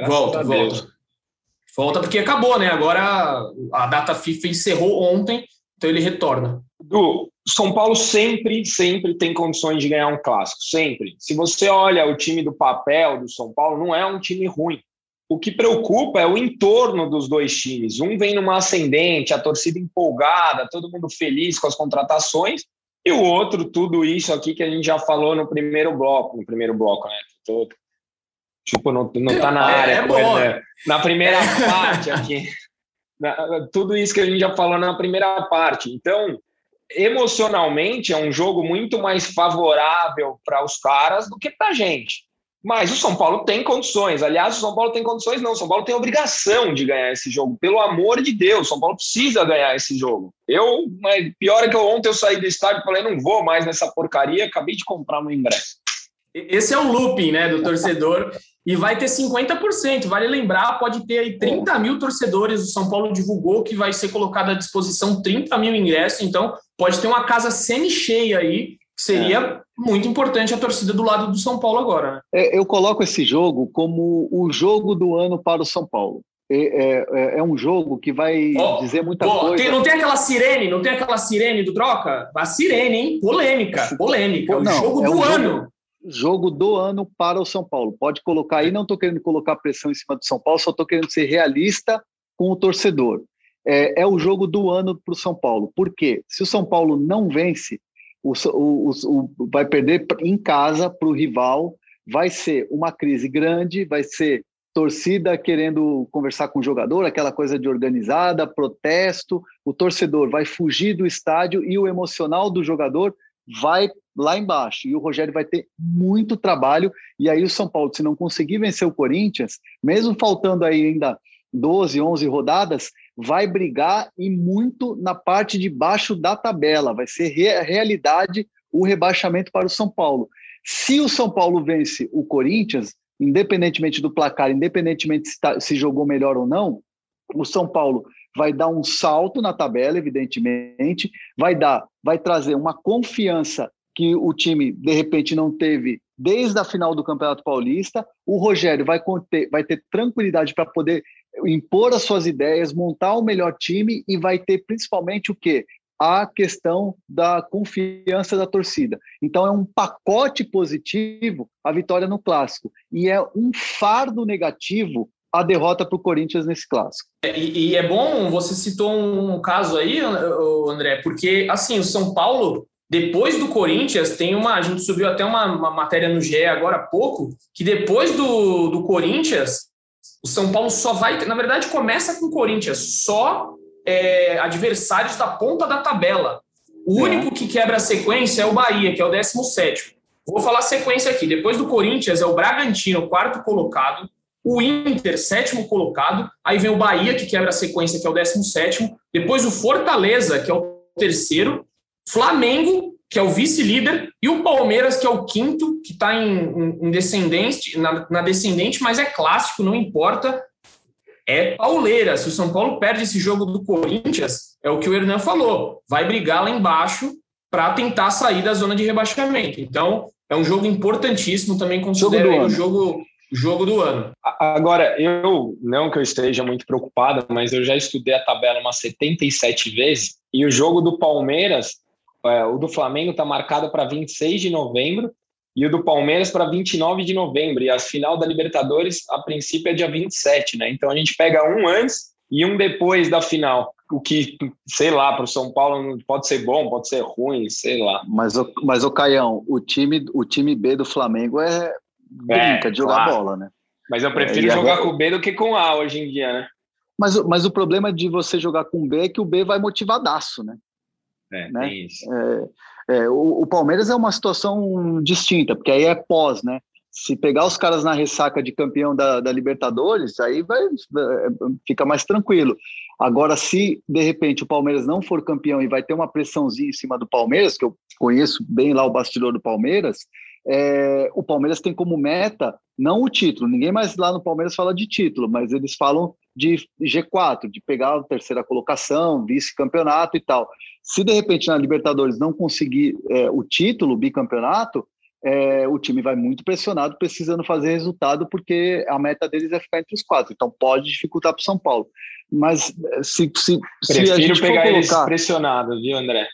Volta, volta. Volta porque acabou, né? Agora a data FIFA encerrou ontem, então ele retorna. Du, São Paulo sempre, sempre tem condições de ganhar um clássico, sempre. Se você olha o time do papel do São Paulo, não é um time ruim. O que preocupa é o entorno dos dois times. Um vem numa ascendente, a torcida empolgada, todo mundo feliz com as contratações, e o outro, tudo isso aqui que a gente já falou no primeiro bloco, no primeiro bloco, né? Tô, tipo, não, não tá na é, área, é, é né? na primeira parte aqui. Tudo isso que a gente já falou na primeira parte. Então, emocionalmente é um jogo muito mais favorável para os caras do que para a gente. Mas o São Paulo tem condições. Aliás, o São Paulo tem condições, não. O São Paulo tem obrigação de ganhar esse jogo. Pelo amor de Deus, o São Paulo precisa ganhar esse jogo. Eu, pior é que eu, ontem eu saí do estádio e falei, não vou mais nessa porcaria, acabei de comprar meu ingresso. Esse é o looping né, do torcedor e vai ter 50%. Vale lembrar, pode ter aí 30 mil torcedores. O São Paulo divulgou que vai ser colocado à disposição 30 mil ingressos, então pode ter uma casa semi-cheia aí, que seria é. muito importante a torcida do lado do São Paulo agora. Né? É, eu coloco esse jogo como o jogo do ano para o São Paulo. É, é, é um jogo que vai oh, dizer muita oh, coisa. Tem, não tem aquela sirene, não tem aquela sirene do troca? A sirene, hein? Polêmica, polêmica. o jogo do um ano. Jogo jogo do ano para o São Paulo. Pode colocar aí, não estou querendo colocar pressão em cima do São Paulo, só estou querendo ser realista com o torcedor. É, é o jogo do ano para o São Paulo. Por quê? Se o São Paulo não vence, o, o, o, vai perder em casa para o rival, vai ser uma crise grande, vai ser torcida querendo conversar com o jogador, aquela coisa de organizada, protesto, o torcedor vai fugir do estádio e o emocional do jogador vai lá embaixo. E o Rogério vai ter muito trabalho. E aí o São Paulo, se não conseguir vencer o Corinthians, mesmo faltando aí ainda 12, 11 rodadas, vai brigar e muito na parte de baixo da tabela. Vai ser re realidade o rebaixamento para o São Paulo. Se o São Paulo vence o Corinthians, independentemente do placar, independentemente se, tá, se jogou melhor ou não, o São Paulo vai dar um salto na tabela, evidentemente, vai dar, vai trazer uma confiança que o time de repente não teve desde a final do Campeonato Paulista. O Rogério vai, conter, vai ter tranquilidade para poder impor as suas ideias, montar o melhor time e vai ter principalmente o quê? A questão da confiança da torcida. Então é um pacote positivo a vitória no clássico e é um fardo negativo a derrota para o Corinthians nesse clássico. É, e, e, é bom, você citou um caso aí, André, porque assim, o São Paulo, depois do Corinthians, tem uma. A gente subiu até uma, uma matéria no GE agora há pouco, que depois do, do Corinthians, o São Paulo só vai. Na verdade, começa com o Corinthians, só é, adversários da ponta da tabela. O é. único que quebra a sequência é o Bahia, que é o 17. Vou falar a sequência aqui. Depois do Corinthians, é o Bragantino, quarto colocado o Inter, sétimo colocado, aí vem o Bahia, que quebra a sequência, que é o décimo sétimo, depois o Fortaleza, que é o terceiro, Flamengo, que é o vice-líder, e o Palmeiras, que é o quinto, que está em, em, descendente, na, na descendente, mas é clássico, não importa, é pauleira. Se o São Paulo perde esse jogo do Corinthians, é o que o Hernan falou, vai brigar lá embaixo para tentar sair da zona de rebaixamento. Então, é um jogo importantíssimo, também considero o jogo jogo do ano. Agora, eu, não que eu esteja muito preocupado, mas eu já estudei a tabela umas 77 vezes e o jogo do Palmeiras, é, o do Flamengo está marcado para 26 de novembro e o do Palmeiras para 29 de novembro. E a final da Libertadores, a princípio, é dia 27, né? Então a gente pega um antes e um depois da final. O que, sei lá, para o São Paulo pode ser bom, pode ser ruim, sei lá. Mas, o, mas o Caião, o time, o time B do Flamengo é, brinca é, de jogar claro. bola, né? Mas eu prefiro é, jogar agora... com o B do que com A hoje em dia, né? Mas, mas o problema de você jogar com B é que o B vai motivadaço, né? É, né? tem isso. É, é, o, o, Palmeiras é uma situação distinta, porque aí é pós, né? Se pegar os caras na ressaca de campeão da, da Libertadores, aí vai, é, fica mais tranquilo. Agora, se de repente o Palmeiras não for campeão e vai ter uma pressãozinha em cima do Palmeiras, que eu conheço bem lá o bastidor do Palmeiras, é, o Palmeiras tem como meta não o título, ninguém mais lá no Palmeiras fala de título, mas eles falam de G4, de pegar a terceira colocação, vice-campeonato e tal. Se de repente na Libertadores não conseguir é, o título, o bicampeonato, é, o time vai muito pressionado, precisando fazer resultado, porque a meta deles é ficar entre os quatro. Então pode dificultar para o São Paulo. Mas se, se, Prefiro se a gente pegar colocar... eles pressionados, viu, André?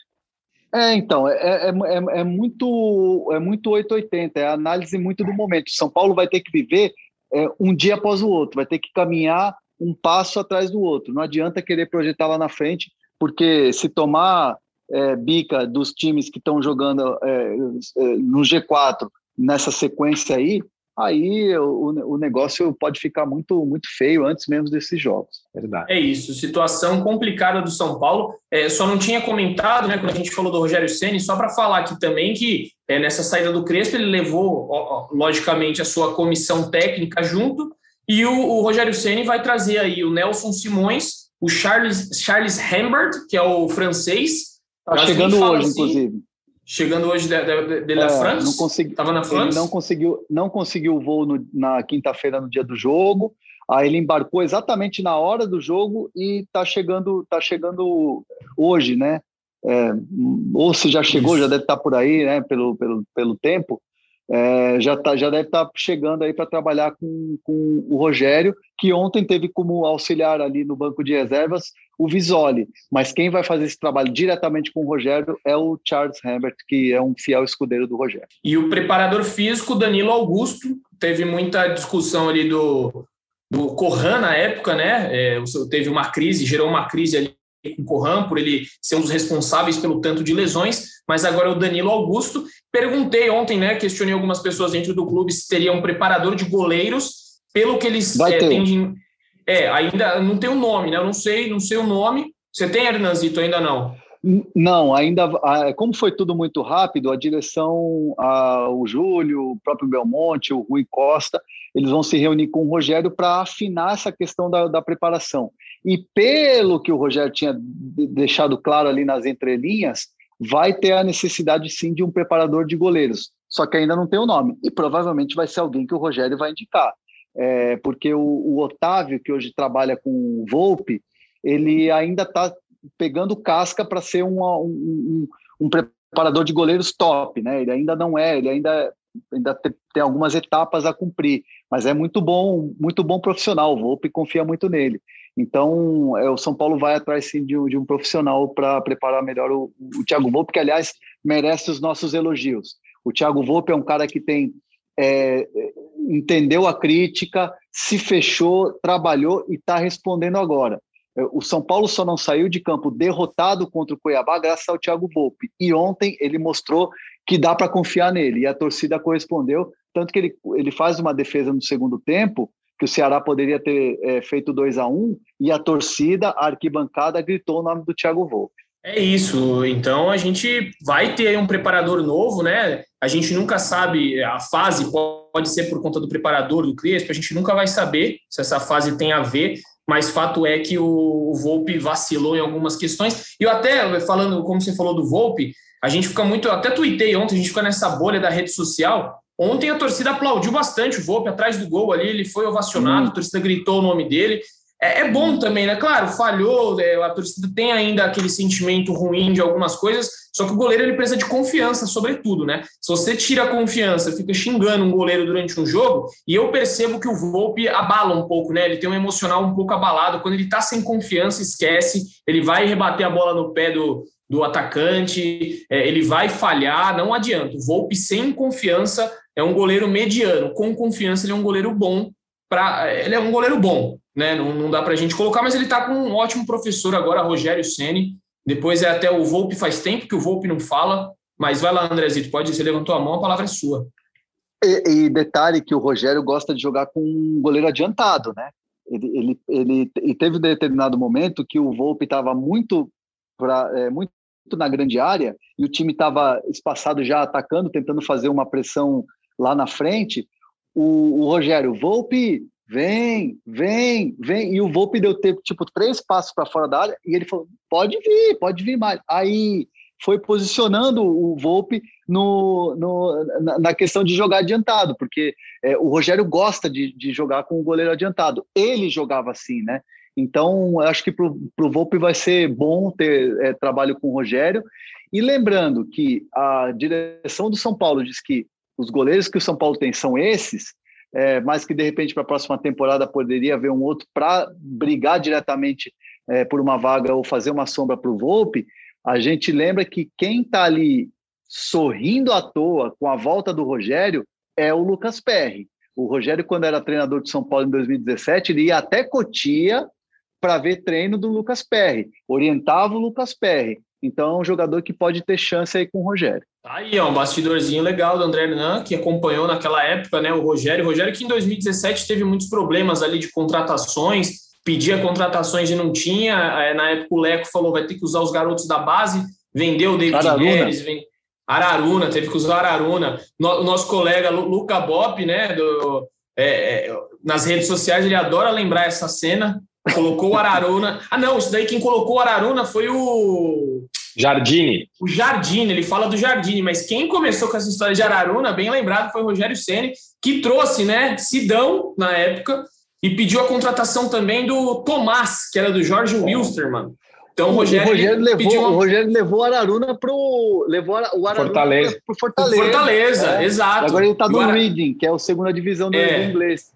É, então, é, é, é, é, muito é muito 880, é análise muito do momento. São Paulo vai ter que viver é, um dia após o outro, vai ter que caminhar um passo atrás do outro. Não adianta querer projetar lá na frente, porque se tomar é, bica dos times que estão jogando é, é no G4 nessa sequência aí, aí o, o negócio pode ficar muito, muito feio antes mesmo desses jogos. Verdade. É isso, situação complicada do São Paulo. É, só não tinha comentado, né, quando a gente falou do Rogério Ceni, só para falar aqui também que é, nessa saída do Crespo ele levou, ó, logicamente, a sua comissão técnica junto, e o, o Rogério Ceni vai trazer aí o Nelson Simões, o Charles, Charles Hambert, que é o francês. Está chegando hoje, assim, inclusive chegando hoje de, de, de La é, France. Não consegui, Tava na France. não conseguiu, não conseguiu o voo no, na quinta-feira no dia do jogo. Aí ele embarcou exatamente na hora do jogo e está chegando, tá chegando hoje, né? É, ou se já chegou, Isso. já deve estar tá por aí, né? Pelo, pelo, pelo tempo é, já, tá, já deve estar tá chegando aí para trabalhar com, com o Rogério, que ontem teve como auxiliar ali no banco de reservas o Visoli. Mas quem vai fazer esse trabalho diretamente com o Rogério é o Charles Herbert, que é um fiel escudeiro do Rogério. E o preparador físico, Danilo Augusto, teve muita discussão ali do, do Corran na época, né? É, teve uma crise, gerou uma crise ali com o Corran, por ele ser um dos responsáveis pelo tanto de lesões, mas agora é o Danilo Augusto. Perguntei ontem, né? Questionei algumas pessoas dentro do clube se teria um preparador de goleiros pelo que eles é. É, ainda não tem o um nome, né? Eu não sei, não sei o nome. Você tem, Hernanzito, ainda não? Não, ainda. Como foi tudo muito rápido, a direção, a, o Júlio, o próprio Belmonte, o Rui Costa, eles vão se reunir com o Rogério para afinar essa questão da, da, preparação. E pelo que o Rogério tinha deixado claro ali nas entrelinhas, vai ter a necessidade sim de um preparador de goleiros. Só que ainda não tem o nome. E provavelmente vai ser alguém que o Rogério vai indicar. É, porque o, o Otávio, que hoje trabalha com o Volpe, ele ainda está pegando casca para ser um, um, um, preparador de goleiros top, né? Ele ainda não é, ele ainda, ainda tem, algumas etapas a cumprir, mas é muito bom, muito bom profissional. O Volpe confia muito nele. Então, é, o São Paulo vai atrás sim de, de um profissional para preparar melhor o, o Thiago Volpe, que aliás merece os nossos elogios. O Thiago Volpe é um cara que tem é, entendeu a crítica, se fechou, trabalhou e está respondendo agora. O São Paulo só não saiu de campo derrotado contra o Cuiabá graças ao Thiago Volpe. E ontem ele mostrou que dá para confiar nele. E a torcida correspondeu, tanto que ele, ele faz uma defesa no segundo tempo, que o Ceará poderia ter é, feito 2 a 1 um, e a torcida, a arquibancada, gritou o nome do Thiago Volpe. É isso. Então a gente vai ter um preparador novo, né? A gente nunca sabe, a fase pode ser por conta do preparador, do Crespo, a gente nunca vai saber se essa fase tem a ver mas fato é que o Volpe vacilou em algumas questões. E eu até, falando, como você falou do Volpe, a gente fica muito, até tuitei ontem, a gente fica nessa bolha da rede social. Ontem a torcida aplaudiu bastante o Volpe atrás do gol ali, ele foi ovacionado, hum. a torcida gritou o nome dele. É, é, bom também, né? Claro, falhou, é, a torcida tem ainda aquele sentimento ruim de algumas coisas, só que o goleiro ele precisa de confiança, sobretudo, né? Se você tira a confiança, fica xingando um goleiro durante um jogo, e eu percebo que o Volpe abala um pouco, né? Ele tem um emocional um pouco abalado. Quando ele tá sem confiança, esquece, ele vai rebater a bola no pé do, do atacante, é, ele vai falhar, não adianta. O Volpe sem confiança é um goleiro mediano, com confiança ele é um goleiro bom. Pra, ele é um goleiro bom, né? Não, não dá para a gente colocar, mas ele está com um ótimo professor agora, Rogério Ceni. Depois é até o Volpe faz tempo que o Volpe não fala, mas vai lá, Andrezito, pode, você levantou a mão, a palavra é sua. E, e detalhe que o Rogério gosta de jogar com um goleiro adiantado, né? Ele, ele, ele e teve um determinado momento que o Volpe estava muito, é, muito na grande área e o time estava espaçado já atacando, tentando fazer uma pressão lá na frente. O, o Rogério, Volpe, vem, vem, vem. E o Volpe deu tempo, tipo, três passos para fora da área e ele falou: pode vir, pode vir mais. Aí foi posicionando o Volpe no, no, na questão de jogar adiantado, porque é, o Rogério gosta de, de jogar com o goleiro adiantado. Ele jogava assim, né? Então, acho que para o Volpe vai ser bom ter é, trabalho com o Rogério. E lembrando que a direção do São Paulo diz que os goleiros que o São Paulo tem são esses, é, mas que de repente para a próxima temporada poderia haver um outro para brigar diretamente é, por uma vaga ou fazer uma sombra para o Volpe, a gente lembra que quem está ali sorrindo à toa com a volta do Rogério é o Lucas Perry. O Rogério, quando era treinador de São Paulo em 2017, ele ia até Cotia para ver treino do Lucas Perry, orientava o Lucas Perry. Então é um jogador que pode ter chance aí com o Rogério. Tá aí, ó, um bastidorzinho legal do André Hernan, que acompanhou naquela época, né, o Rogério. O Rogério que em 2017 teve muitos problemas ali de contratações, pedia contratações e não tinha. É, na época o Leco falou, vai ter que usar os garotos da base, vendeu o David Araruna. Guedes, vem... Araruna, teve que usar Araruna. O nosso colega Luca Bop, né, do, é, é, nas redes sociais, ele adora lembrar essa cena, colocou o Araruna. Ah, não, isso daí quem colocou o Araruna foi o Jardine. O Jardine, ele fala do Jardine, mas quem começou com essa história de Araruna, bem lembrado, foi o Rogério Ceni, que trouxe, né, Sidão na época e pediu a contratação também do Tomás, que era do Jorge Wilster, mano. Então o Rogério, o Rogério levou, uma... o Rogério levou o Araruna pro levou o Araruna Fortaleza. pro Fortaleza. Fortaleza, é. exato. E agora ele tá no Ara... Reading, que é a segunda divisão do, É. do inglês.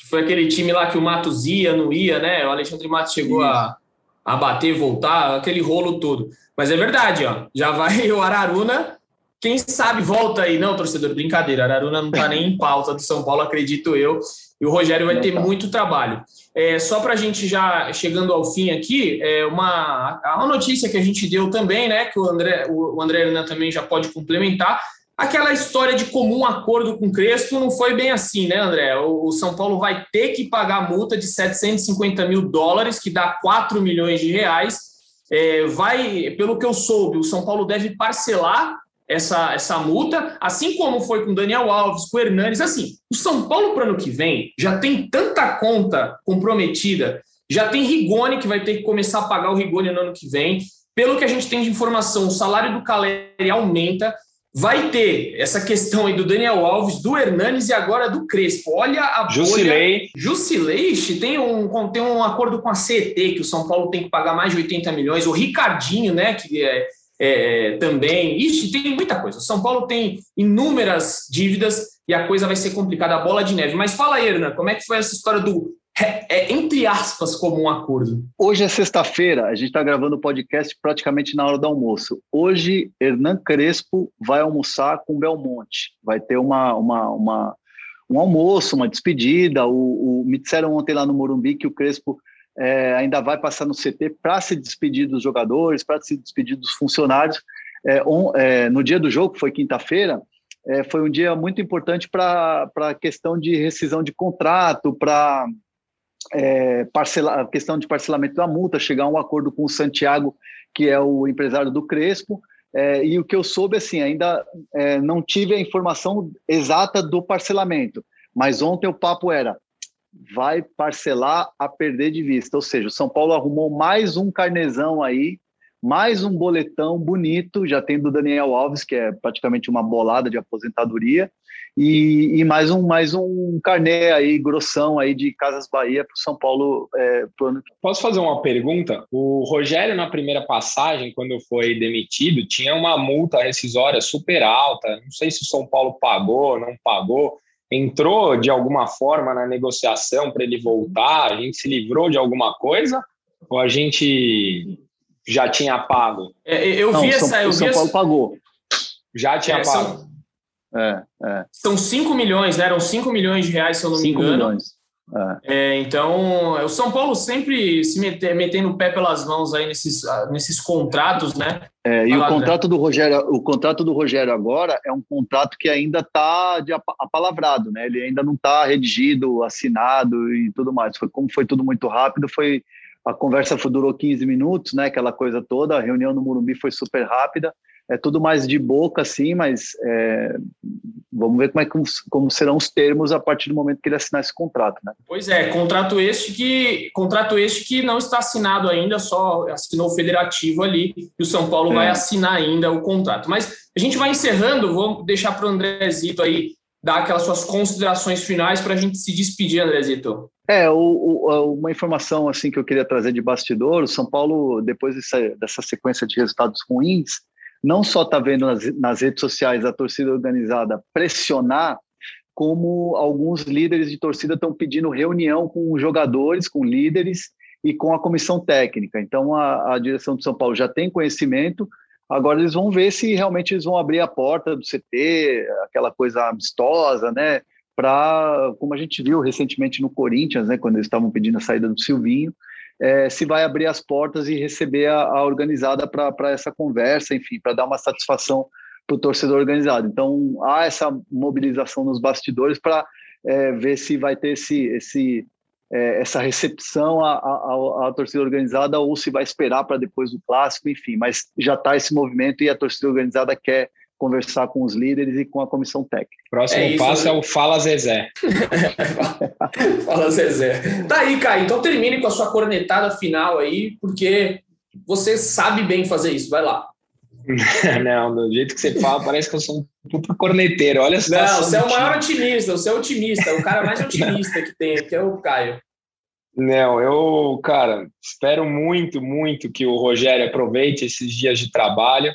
Que foi aquele time lá que o Matos ia, não ia, né? O Alexandre Matos chegou a, a bater, voltar, aquele rolo todo. Mas é verdade, ó. Já vai o Araruna. Quem sabe volta aí, não, torcedor? Brincadeira, Araruna não tá nem em pauta do São Paulo, acredito eu. E o Rogério vai ter tá. muito trabalho. É, só para a gente já chegando ao fim aqui, é uma, uma notícia que a gente deu também, né? Que o André, o, o André Hernan também já pode complementar. Aquela história de comum acordo com o Crespo não foi bem assim, né, André? O São Paulo vai ter que pagar multa de 750 mil dólares, que dá 4 milhões de reais. É, vai, pelo que eu soube, o São Paulo deve parcelar essa, essa multa, assim como foi com Daniel Alves, com o Hernanes. Assim, o São Paulo para ano que vem já tem tanta conta comprometida, já tem Rigoni que vai ter que começar a pagar o Rigoni no ano que vem. Pelo que a gente tem de informação, o salário do Caleri aumenta. Vai ter essa questão aí do Daniel Alves, do Hernanes e agora do Crespo. Olha a Jusilei. bolha. Jusilei tem um, tem um acordo com a CET, que o São Paulo tem que pagar mais de 80 milhões. O Ricardinho, né, que é, é, também. Ixi, tem muita coisa. O São Paulo tem inúmeras dívidas e a coisa vai ser complicada, a bola de neve. Mas fala aí, Hernan, como é que foi essa história do é, é, entre aspas, como um acordo. Hoje é sexta-feira, a gente está gravando o podcast praticamente na hora do almoço. Hoje, Hernan Crespo vai almoçar com Belmonte. Vai ter uma, uma, uma um almoço, uma despedida. O, o, me disseram ontem lá no Morumbi que o Crespo é, ainda vai passar no CT para se despedir dos jogadores, para se despedir dos funcionários. É, on, é, no dia do jogo, que foi quinta-feira, é, foi um dia muito importante para a questão de rescisão de contrato, para é, parcela, a questão de parcelamento da multa, chegar a um acordo com o Santiago, que é o empresário do Crespo. É, e o que eu soube, assim, ainda é, não tive a informação exata do parcelamento, mas ontem o papo era vai parcelar a perder de vista. Ou seja, o São Paulo arrumou mais um carnezão aí, mais um boletão bonito, já tem do Daniel Alves, que é praticamente uma bolada de aposentadoria, e, e, mais um mais um carnê aí grossão aí de Casas Bahia para o São Paulo é, pro ano. Posso fazer uma pergunta? O Rogério na primeira passagem, quando foi demitido, tinha uma multa rescisória super alta. Não sei se o São Paulo pagou, não pagou. Entrou de alguma forma na negociação para ele voltar? A gente se livrou de alguma coisa? Ou a gente já tinha pago? É, eu vi não, essa. São, eu o São Paulo pagou. Já tinha é, pago. São é, é. São 5 milhões, né? Eram 5 milhões de reais, se eu não me engano. Milhões. É. É, então, o São Paulo sempre se meter, metendo o pé pelas mãos aí nesses, ah, nesses contratos, né? É, e o contrato do Rogério, o contrato do Rogério agora é um contrato que ainda está apalavrado, né? Ele ainda não está redigido, assinado e tudo mais. Foi como foi tudo muito rápido, foi a conversa durou 15 minutos, né? Aquela coisa toda, a reunião no Morumbi foi super rápida é tudo mais de boca, assim, mas é, vamos ver como, é, como, como, serão os termos a partir do momento que ele assinar esse contrato, né? Pois é, contrato este que contrato este que não está assinado ainda, só assinou o federativo ali e o São Paulo é. vai assinar ainda o contrato. Mas a gente vai encerrando, vamos deixar para o Andrezito aí dar aquelas suas considerações finais para a gente se despedir, Andrezito. É, o, o, uma informação assim que eu queria trazer de bastidor, o São Paulo, depois dessa, dessa sequência de resultados ruins, não só está vendo nas, nas redes sociais a torcida organizada pressionar, como alguns líderes de torcida estão pedindo reunião com jogadores, com líderes e com a comissão técnica. Então a, a direção do São Paulo já tem conhecimento. Agora eles vão ver se realmente eles vão abrir a porta do CT, aquela coisa amistosa, né? Para, como a gente viu recentemente no Corinthians, né? Quando eles estavam pedindo a saída do Silvinho, é, se vai abrir as portas e receber a, a organizada para essa conversa, enfim, para dar uma satisfação para o torcedor organizado. Então, há essa mobilização nos bastidores para é, ver se vai ter esse, esse, é, essa recepção à, à, à, torcida organizada ou se vai esperar para depois do clássico, enfim. Mas já está esse movimento e a torcida organizada quer conversar com os líderes e com a comissão técnica. Próximo é passo é o Fala Zezé. Fala Zezé. Tá aí, Caio. Então termine com a sua cornetada final aí, porque você sabe bem fazer isso. Vai lá. Não, do jeito que você fala, parece que eu sou um puto corneteiro. Olha só. Não, você é o maior otimista, você é otimista, o cara mais otimista que tem, que é o Caio. Não, eu, cara, espero muito, muito que o Rogério aproveite esses dias de trabalho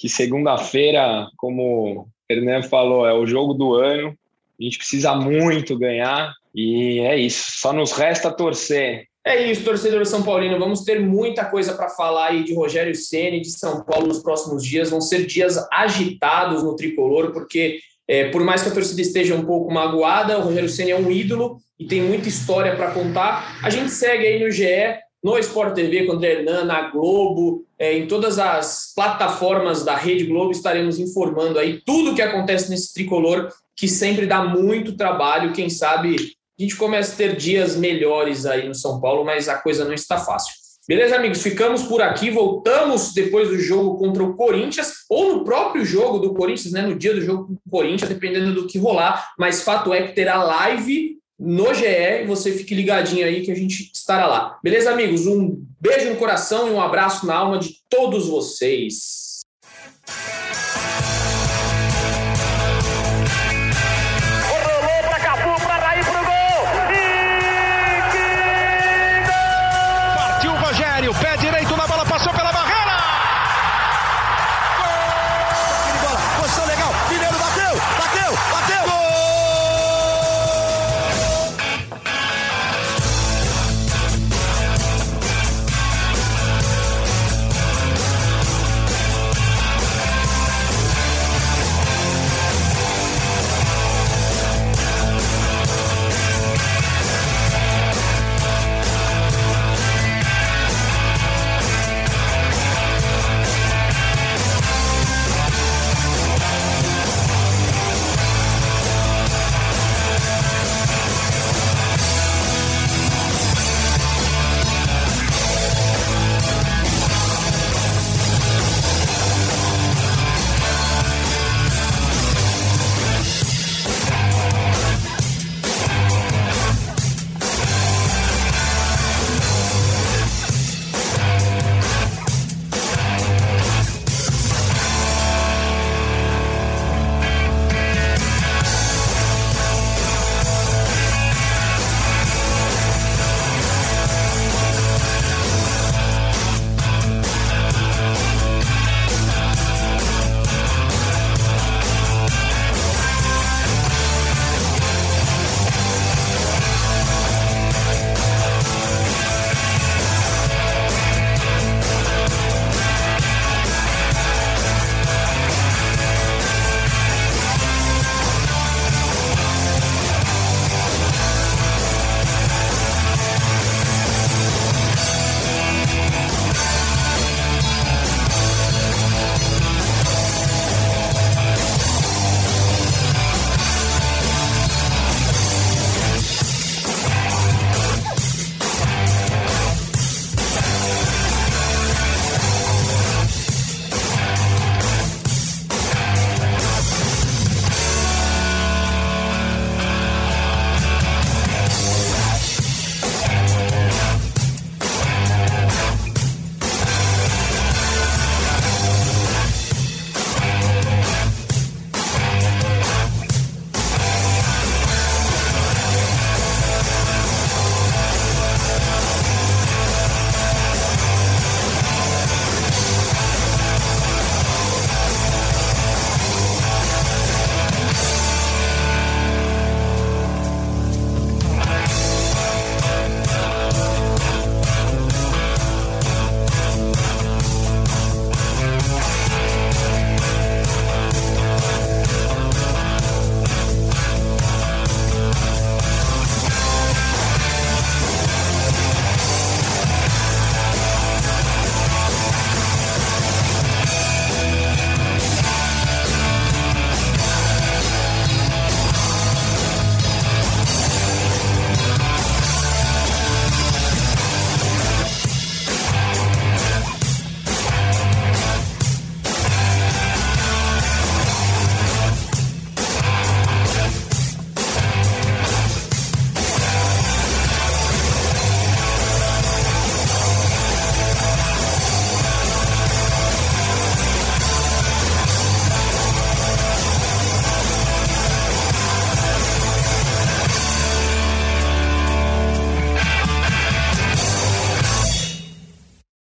que segunda-feira, como o Fernando falou, é o jogo do ano. A gente precisa muito ganhar e é isso. Só nos resta torcer. É isso, torcedor São Paulino. Vamos ter muita coisa para falar aí de Rogério Ceni de São Paulo nos próximos dias. Vão ser dias agitados no tricolor, porque é, por mais que a torcida esteja um pouco magoada, o Rogério Ceni é um ídolo e tem muita história para contar. A gente segue aí no GE no Sport TV com o André Hernan, na Globo, é, em todas as plataformas da Rede Globo, estaremos informando aí tudo o que acontece nesse tricolor, que sempre dá muito trabalho. Quem sabe a gente começa a ter dias melhores aí no São Paulo, mas a coisa não está fácil. Beleza, amigos? Ficamos por aqui. Voltamos depois do jogo contra o Corinthians, ou no próprio jogo do Corinthians, né? No dia do jogo com o Corinthians, dependendo do que rolar. Mas fato é que terá live no GE você fique ligadinho aí que a gente estará lá. Beleza, amigos? Um beijo no coração e um abraço na alma de todos vocês.